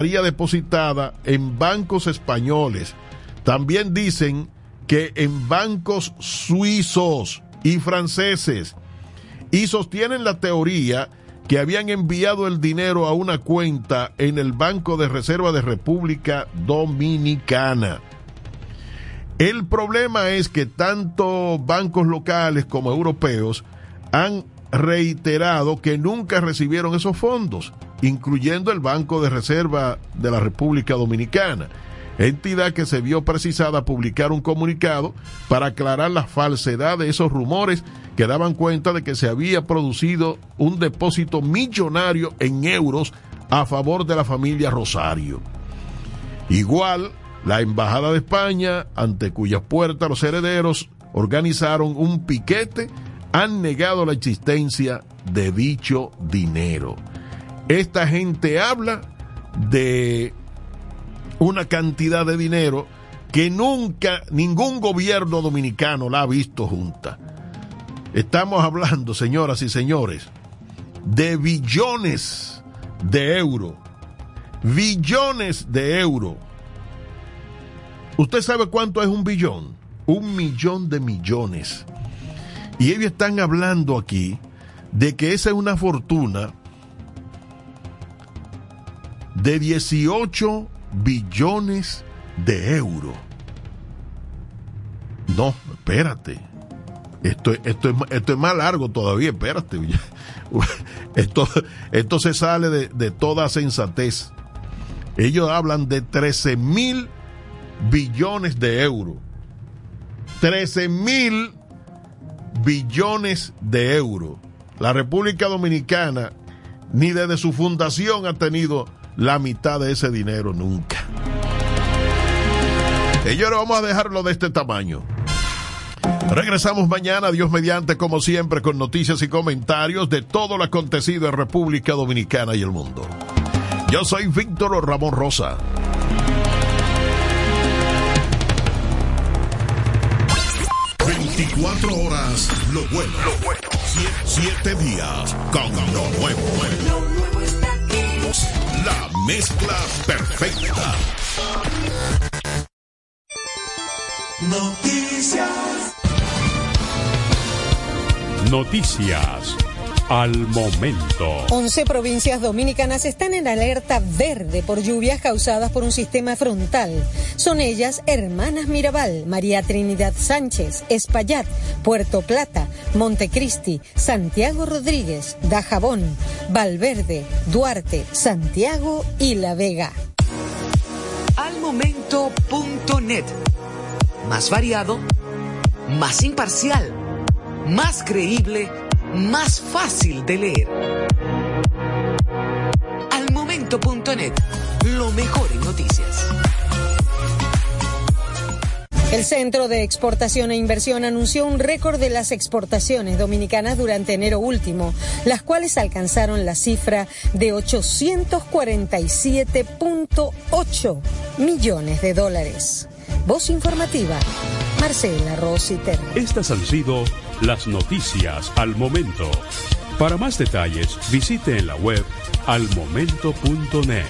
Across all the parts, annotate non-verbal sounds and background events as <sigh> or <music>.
estaría depositada en bancos españoles. También dicen que en bancos suizos y franceses. Y sostienen la teoría que habían enviado el dinero a una cuenta en el Banco de Reserva de República Dominicana. El problema es que tanto bancos locales como europeos han reiterado que nunca recibieron esos fondos, incluyendo el Banco de Reserva de la República Dominicana, entidad que se vio precisada a publicar un comunicado para aclarar la falsedad de esos rumores que daban cuenta de que se había producido un depósito millonario en euros a favor de la familia Rosario. Igual, la Embajada de España, ante cuyas puertas los herederos organizaron un piquete, han negado la existencia de dicho dinero. Esta gente habla de una cantidad de dinero que nunca ningún gobierno dominicano la ha visto junta. Estamos hablando, señoras y señores, de billones de euros. Billones de euros. ¿Usted sabe cuánto es un billón? Un millón de millones. Y ellos están hablando aquí de que esa es una fortuna de 18 billones de euros. No, espérate. Esto, esto, es, esto es más largo todavía, espérate. <laughs> Esto, esto se sale de, de toda sensatez. Ellos hablan de 13 mil billones de euros. 13 mil billones de euros. La República Dominicana ni desde su fundación ha tenido la mitad de ese dinero nunca. Señores, vamos a dejarlo de este tamaño. Regresamos mañana, Dios mediante, como siempre, con noticias y comentarios de todo lo acontecido en República Dominicana y el mundo. Yo soy Víctor Ramón Rosa. Cuatro horas, lo bueno, lo bueno. Siete, días con lo nuevo. Mezcla perfecta. Noticias. Noticias al momento. 11 provincias dominicanas están en alerta verde por lluvias causadas por un sistema frontal. Son ellas Hermanas Mirabal, María Trinidad Sánchez, Espaillat, Puerto Plata, Montecristi, Santiago Rodríguez, Dajabón, Valverde, Duarte, Santiago y La Vega. Almomento.net. Más variado, más imparcial, más creíble más fácil de leer. Al momento.net, lo mejor en noticias. El Centro de Exportación e Inversión anunció un récord de las exportaciones dominicanas durante enero último, las cuales alcanzaron la cifra de 847.8 millones de dólares. Voz informativa, Marcela Rositer. Estas han sido las noticias al momento. Para más detalles, visite en la web almomento.net.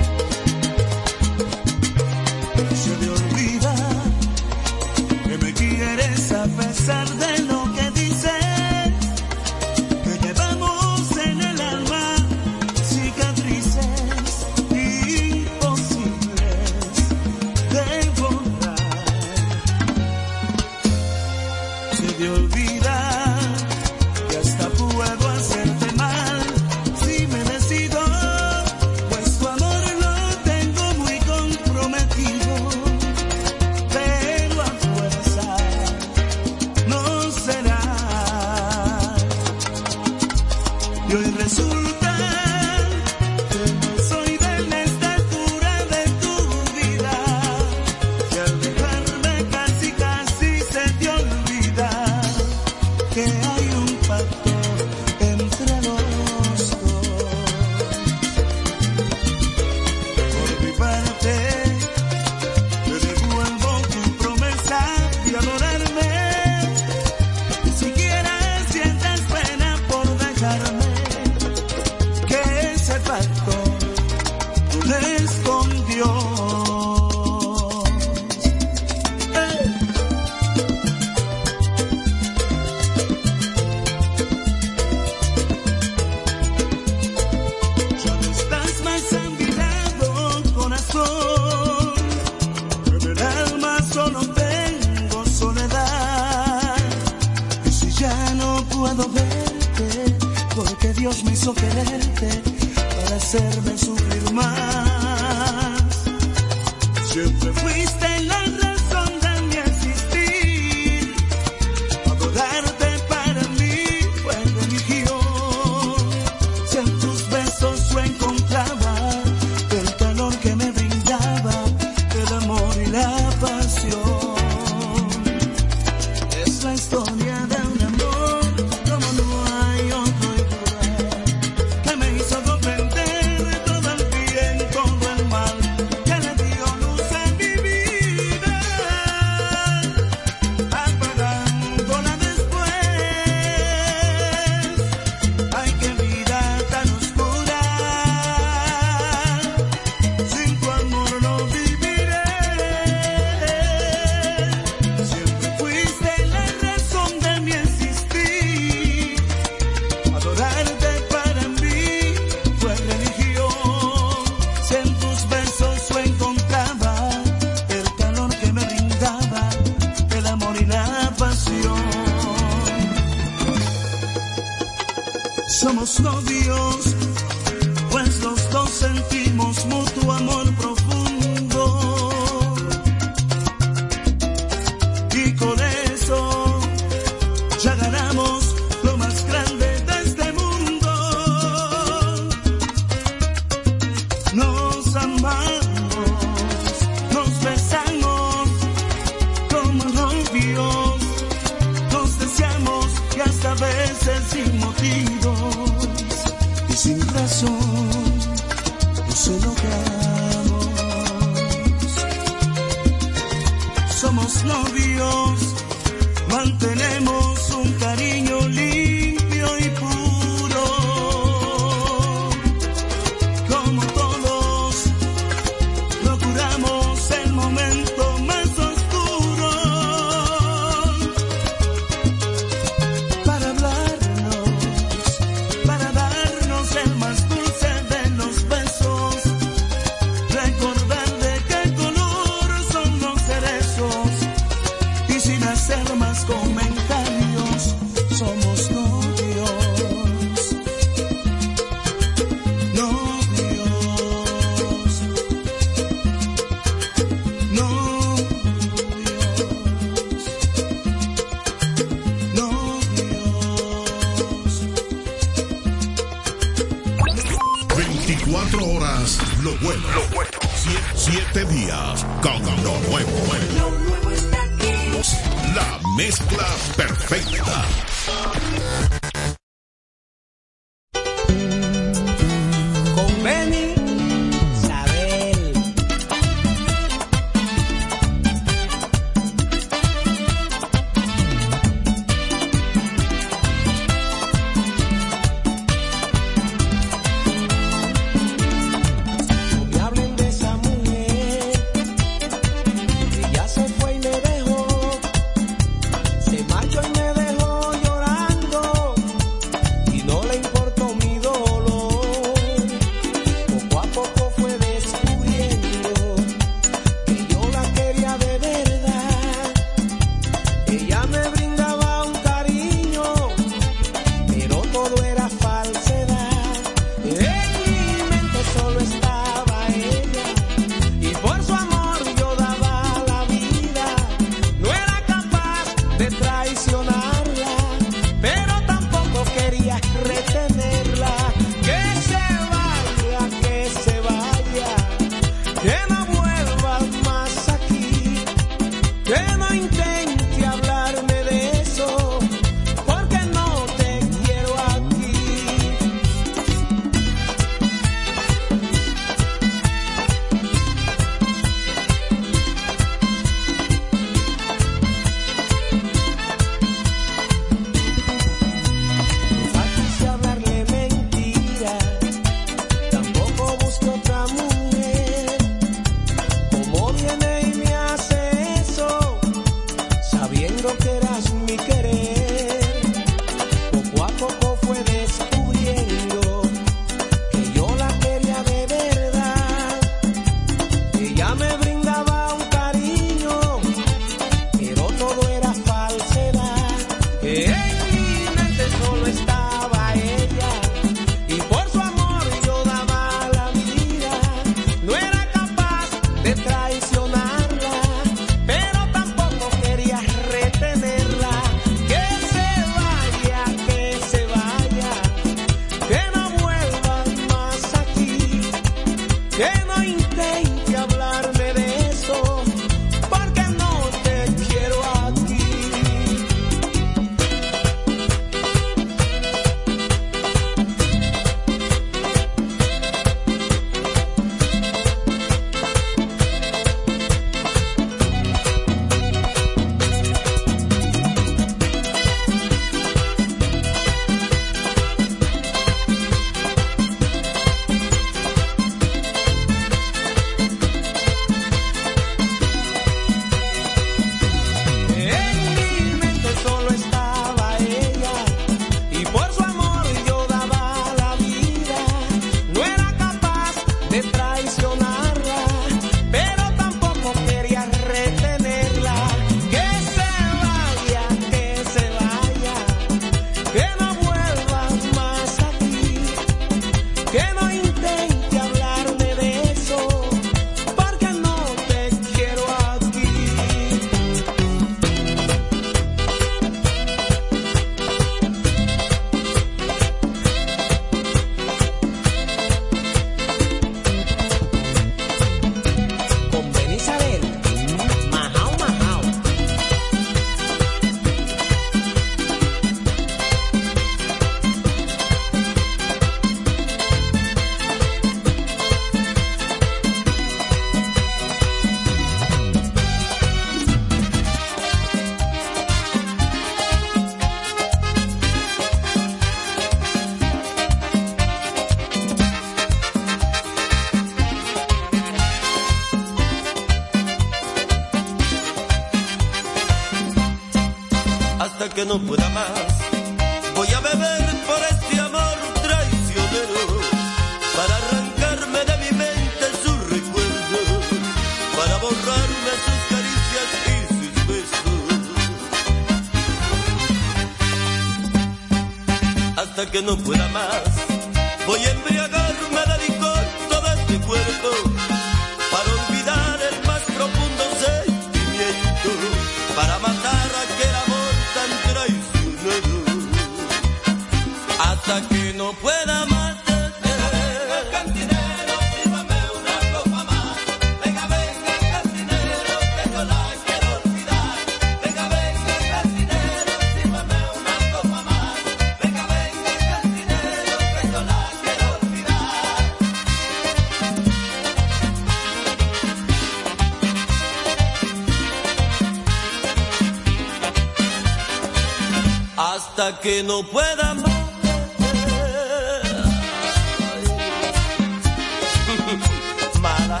no pueda más. <laughs> Mala,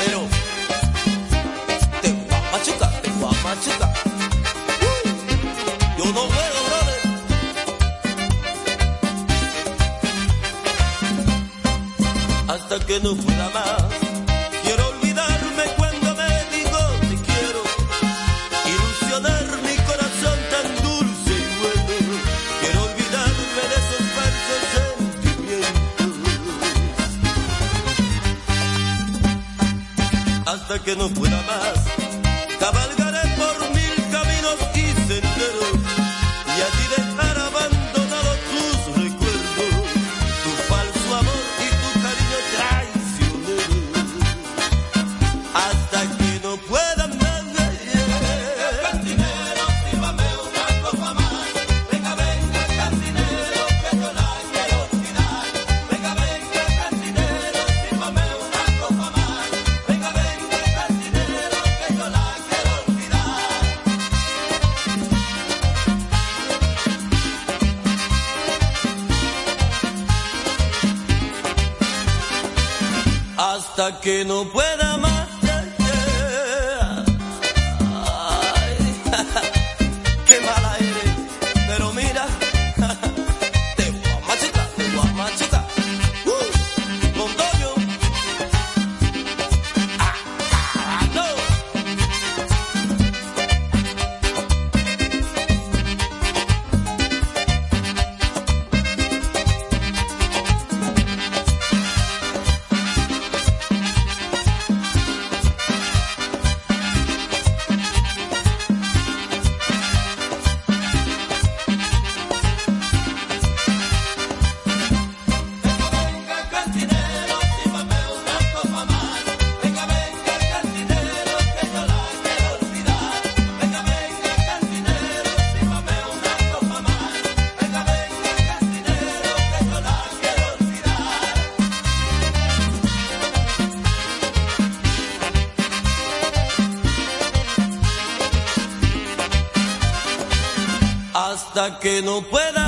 pero te voy a machucar, te voy a machucar. Yo no puedo, brother. Hasta que no pueda. que no pueda más. que no pueda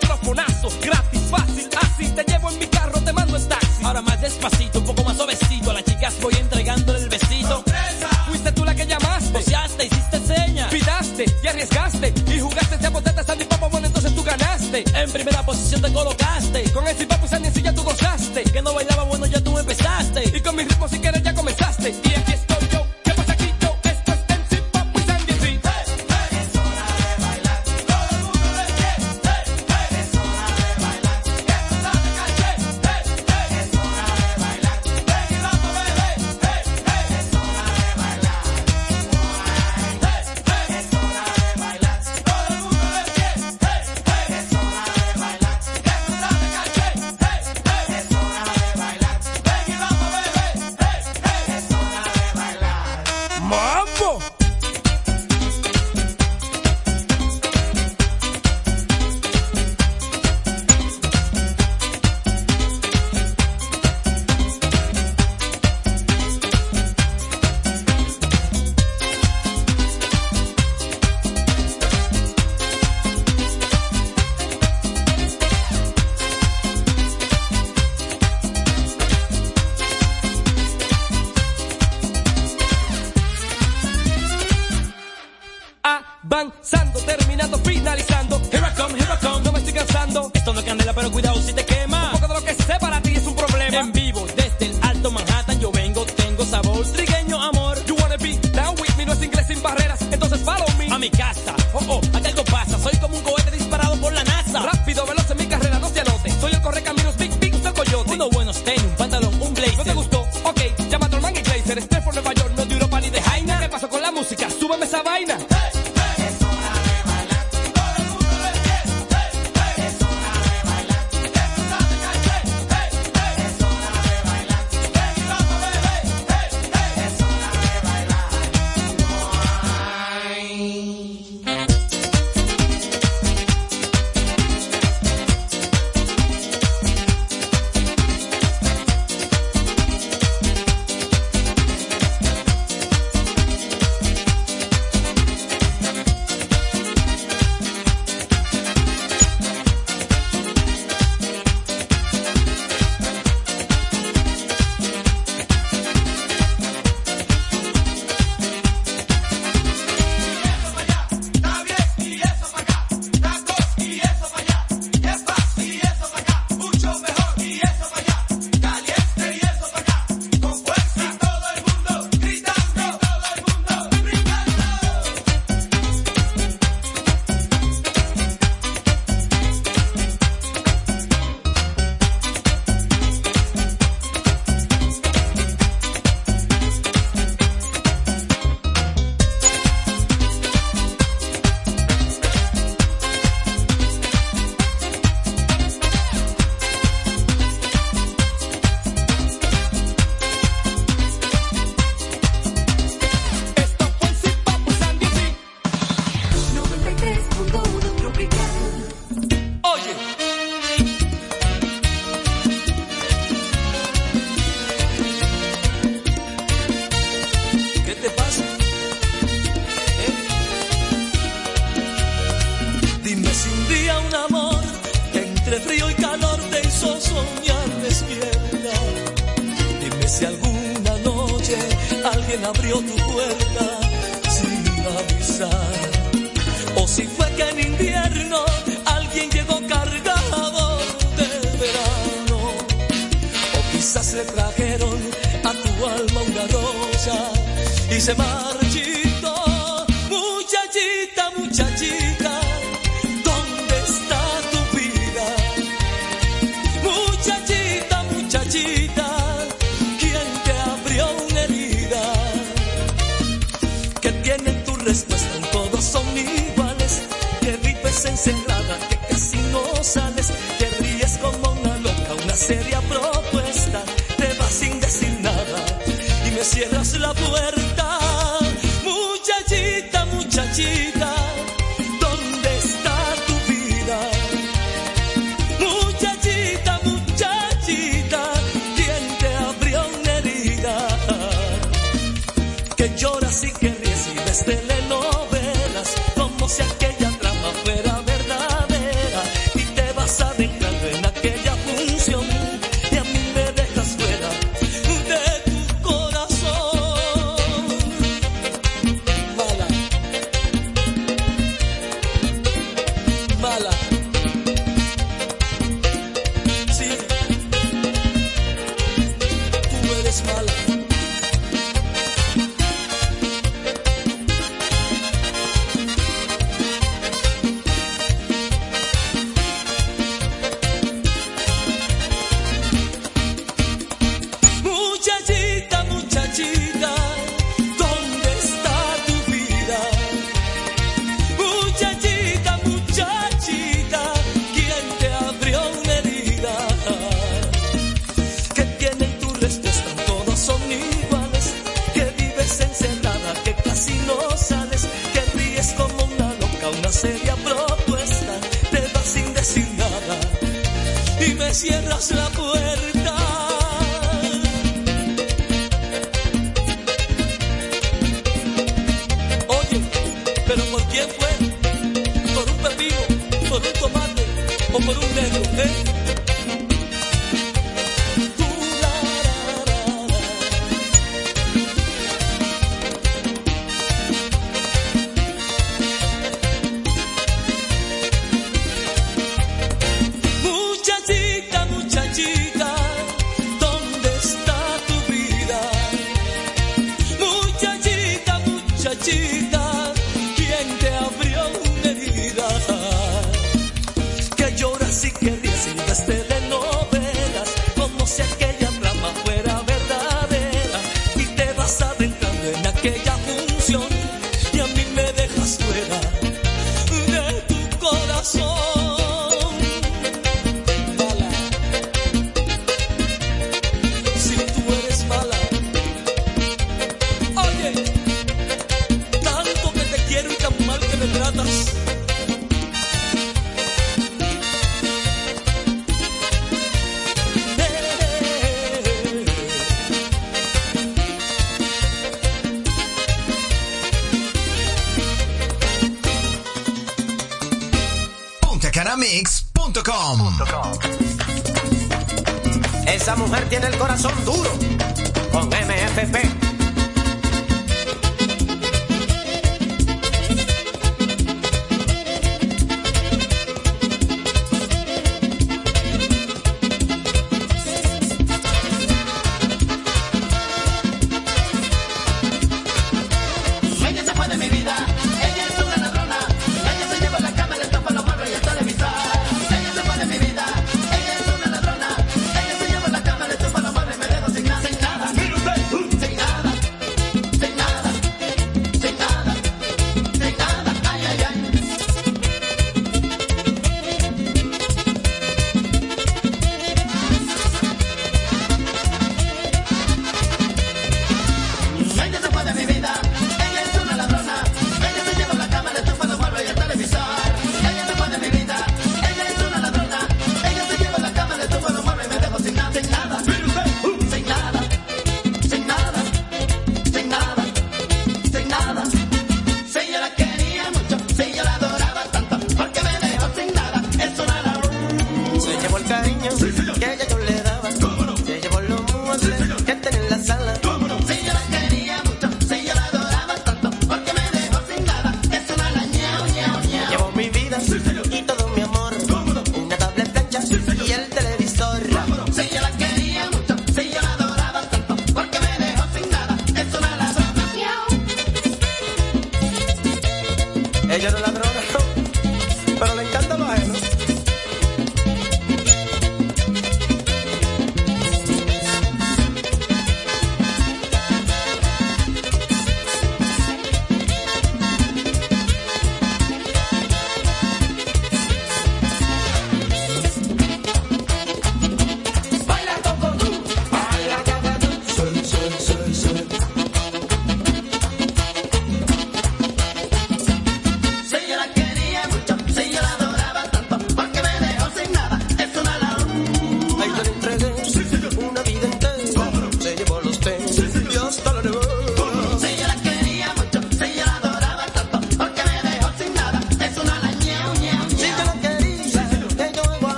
trajeron a tu alma una rosa y se marcharon.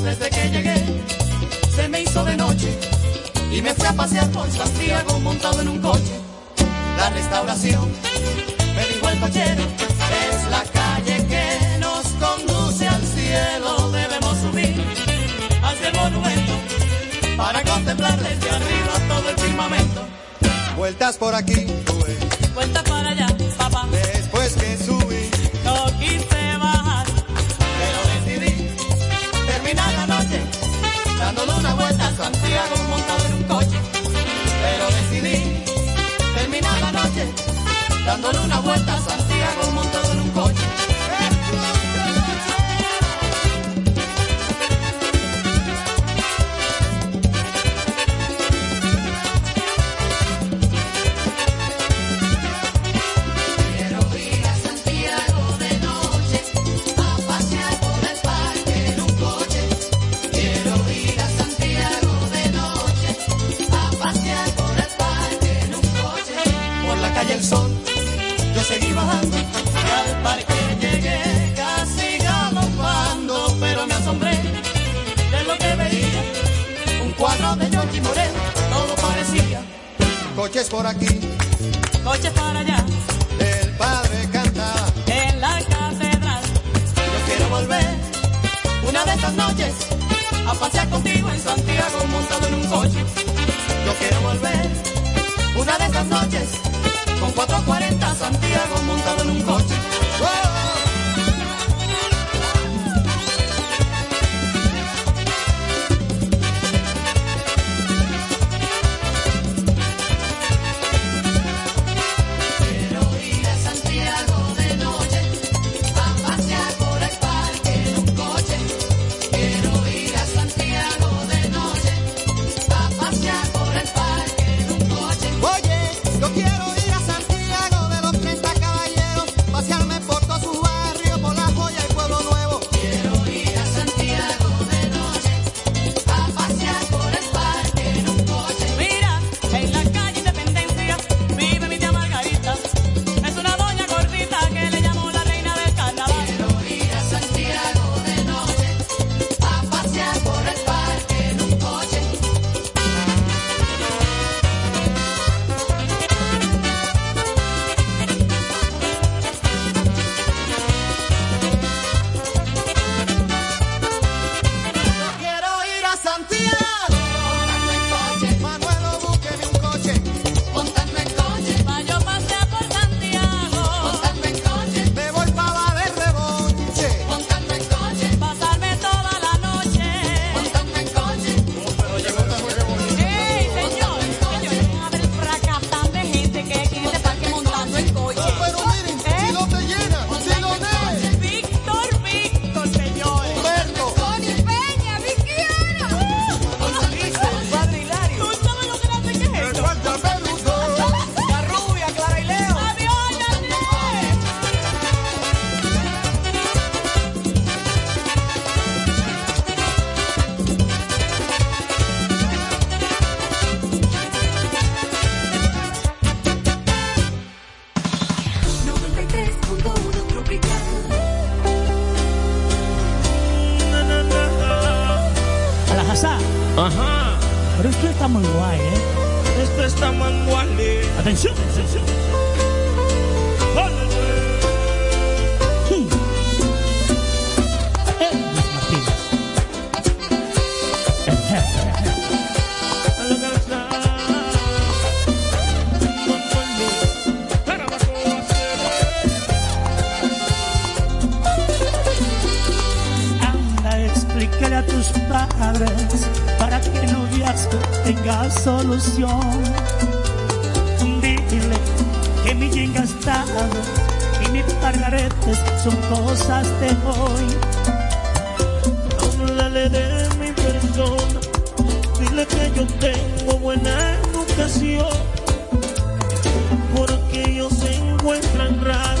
Pues desde que llegué. Se me hizo de noche y me fui a pasear por Santiago montado en un coche. La restauración, me dijo el cochero, es la calle que nos conduce al cielo. Debemos subir hacia el este monumento para contemplar desde arriba todo el firmamento. Vueltas por aquí dándole una vuelta. para que el noviazgo tenga solución. Dile que mi bien gastado y mis pargaretes son cosas de hoy. Háblale de mi persona, dile que yo tengo buena educación, porque ellos se encuentran raros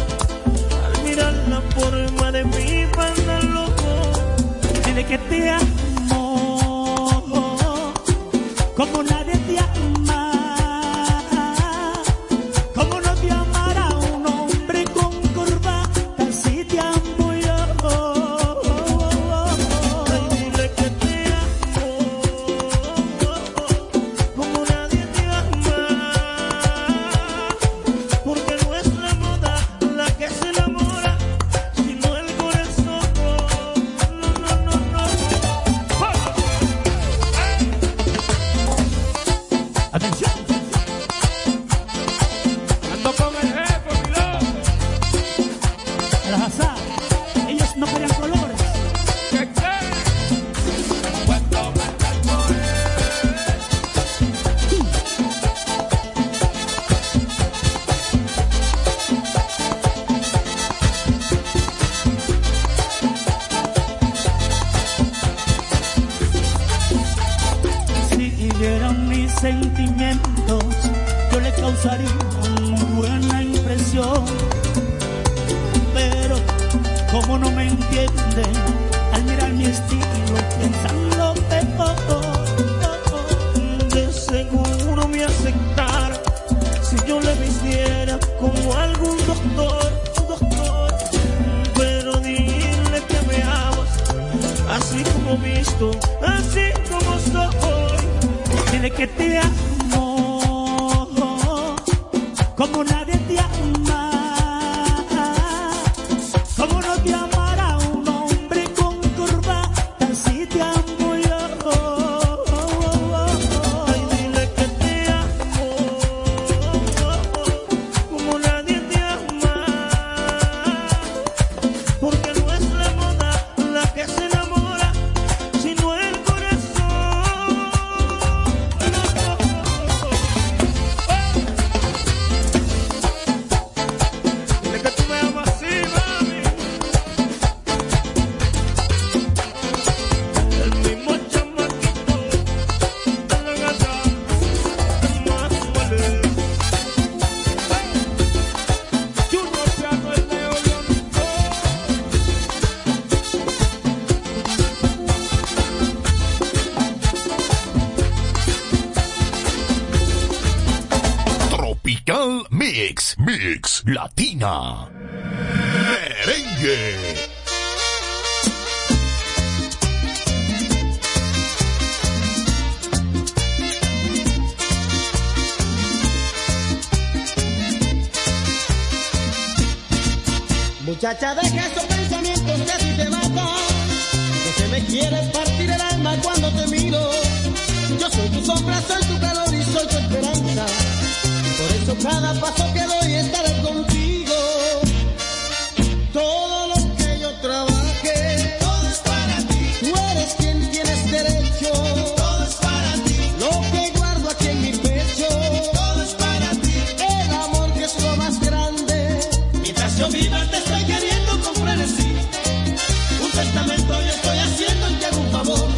testamento yo estoy haciendo y te hago un favor.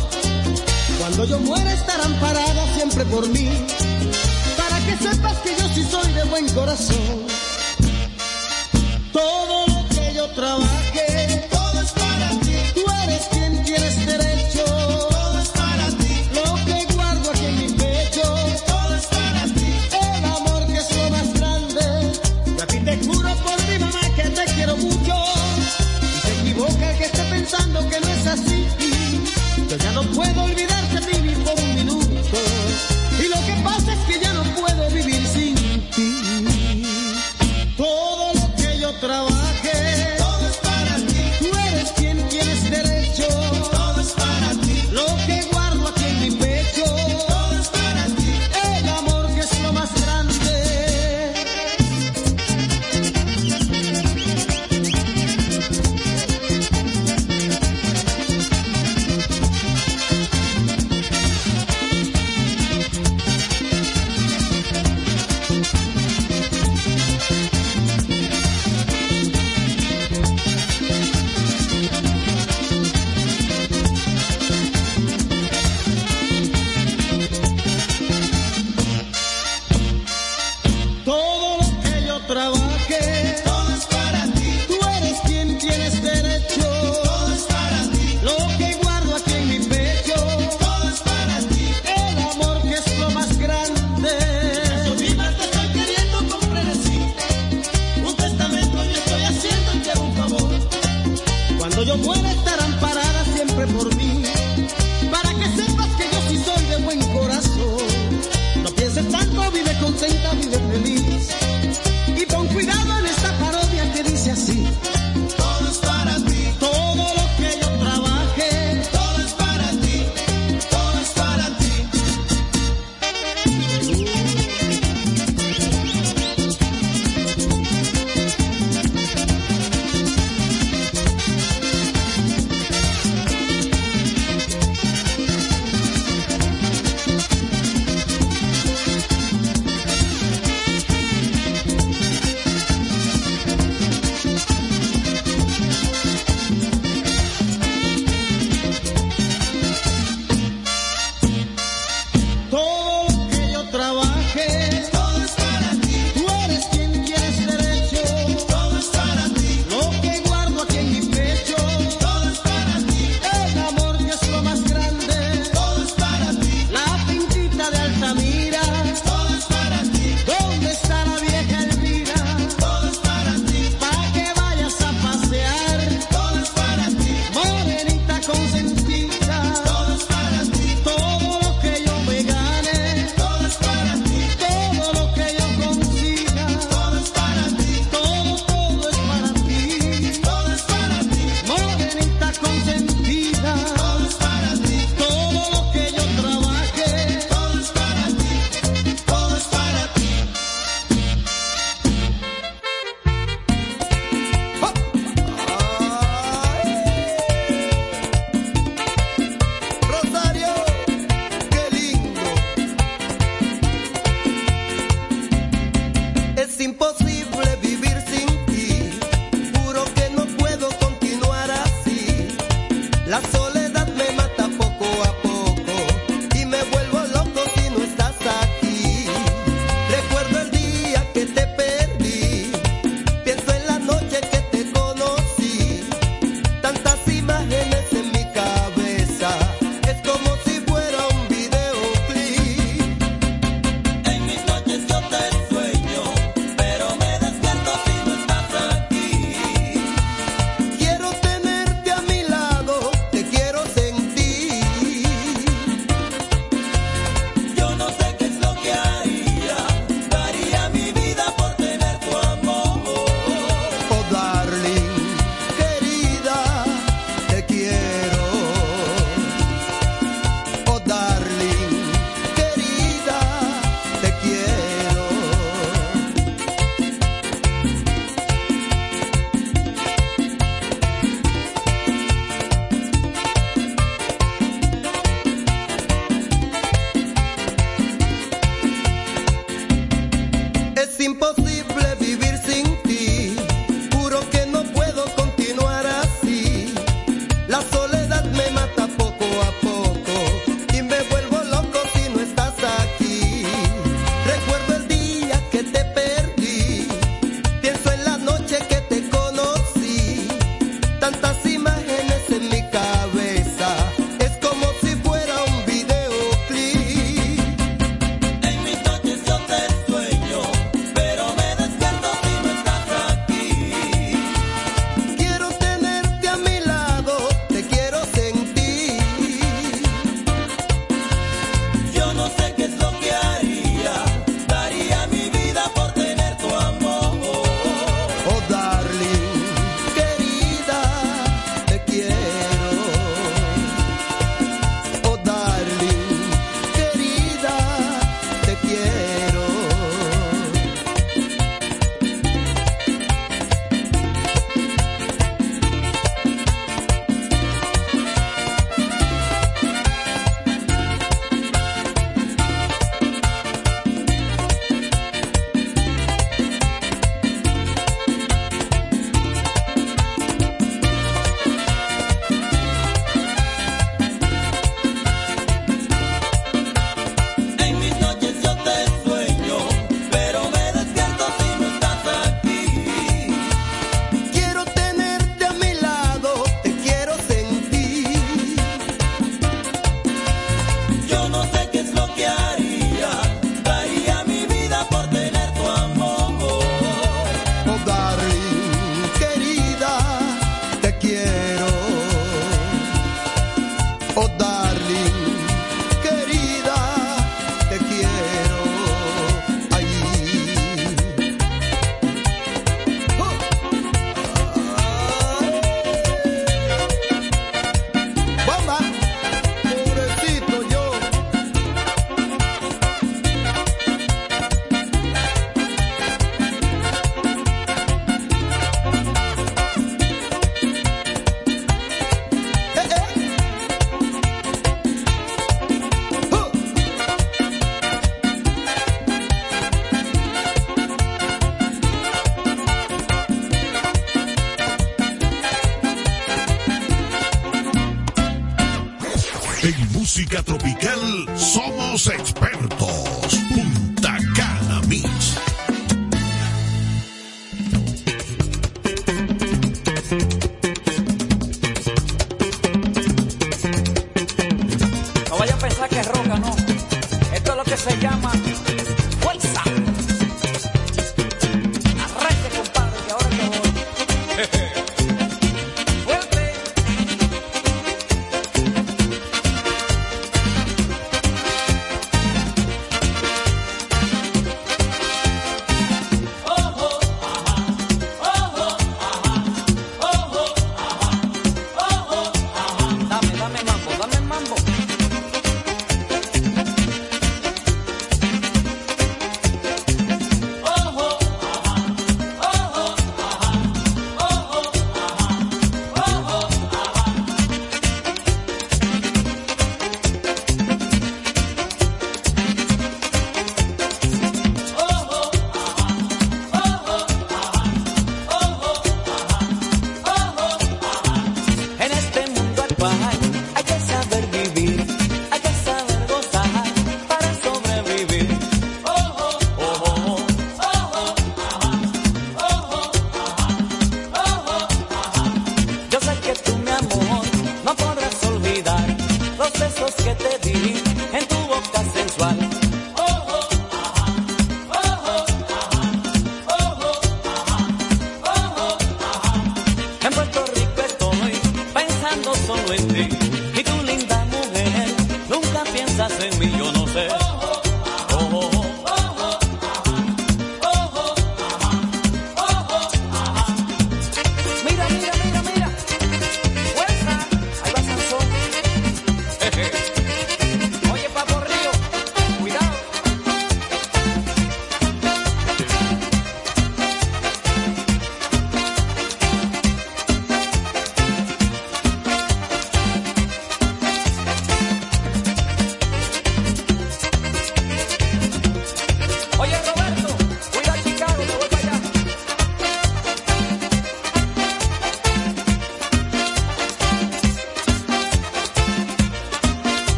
Cuando yo muera estarán paradas siempre por mí, para que sepas que yo sí soy de buen corazón. Todo lo que yo trabaje, todo es para ti. Tú eres quien tienes derecho.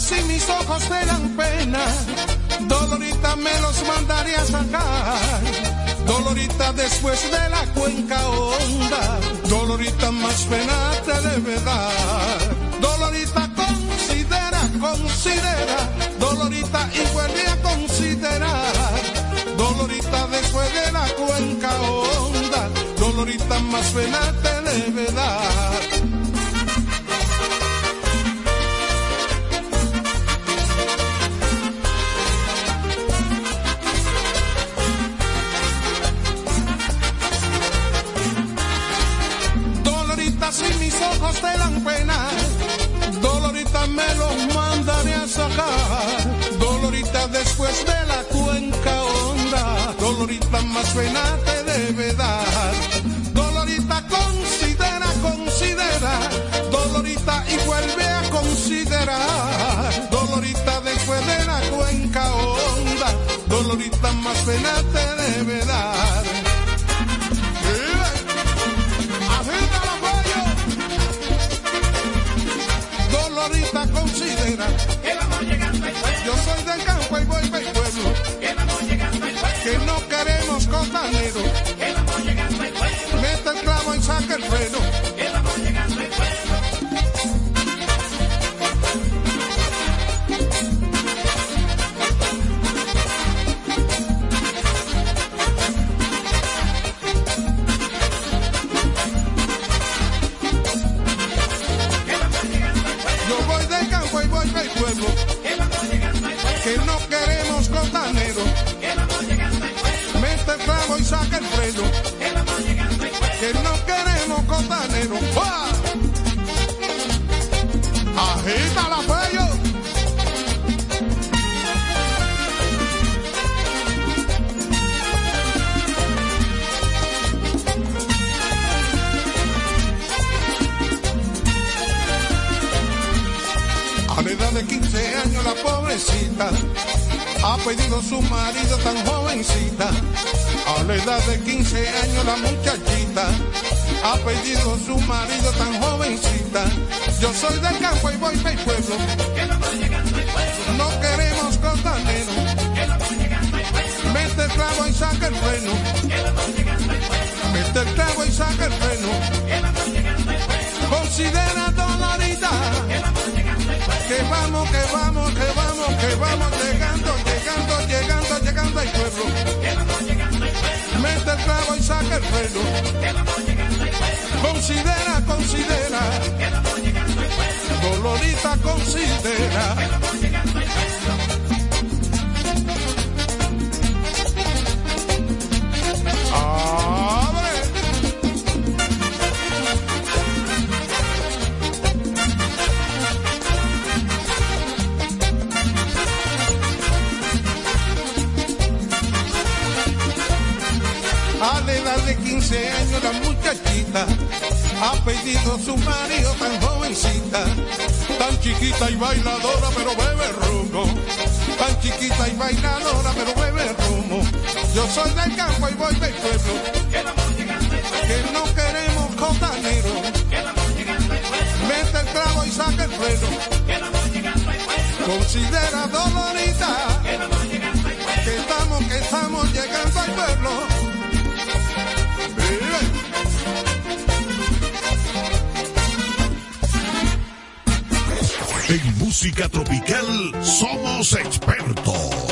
Si mis ojos te dan pena, Dolorita me los mandaré a sacar. Dolorita después de la cuenca honda, Dolorita más pena te debe dar. Dolorita considera, considera, Dolorita y vuelve a considerar. Dolorita después de la cuenca honda, Dolorita más pena te debe dar. De la cuenca honda, Dolorita más pena te debe dar. Pueblo. Mete el clavo y saca el freno. Su marido tan jovencita. A la edad de 15 años la muchachita ha pedido su marido tan jovencita. Yo soy del campo y voy para el pueblo. No queremos costanero. Mete el clavo y saca el freno. Mete el clavo y saca el freno. Considera Dolorita. Que vamos, que vamos, que vamos, que vamos llegando, llegando, llegando, llegando al pueblo. Mete el clavo y saca el freno. Considera, considera. Dolorita considera. ha pedido su marido tan jovencita, tan chiquita y bailadora pero bebe rumbo, tan chiquita y bailadora pero bebe rumbo. Yo soy del campo y voy del pueblo, que, la que no queremos cotaneros, que mete el clavo y saca el freno, que la considera dolorita, que, estamos, que estamos llegando al pueblo. En música tropical somos expertos.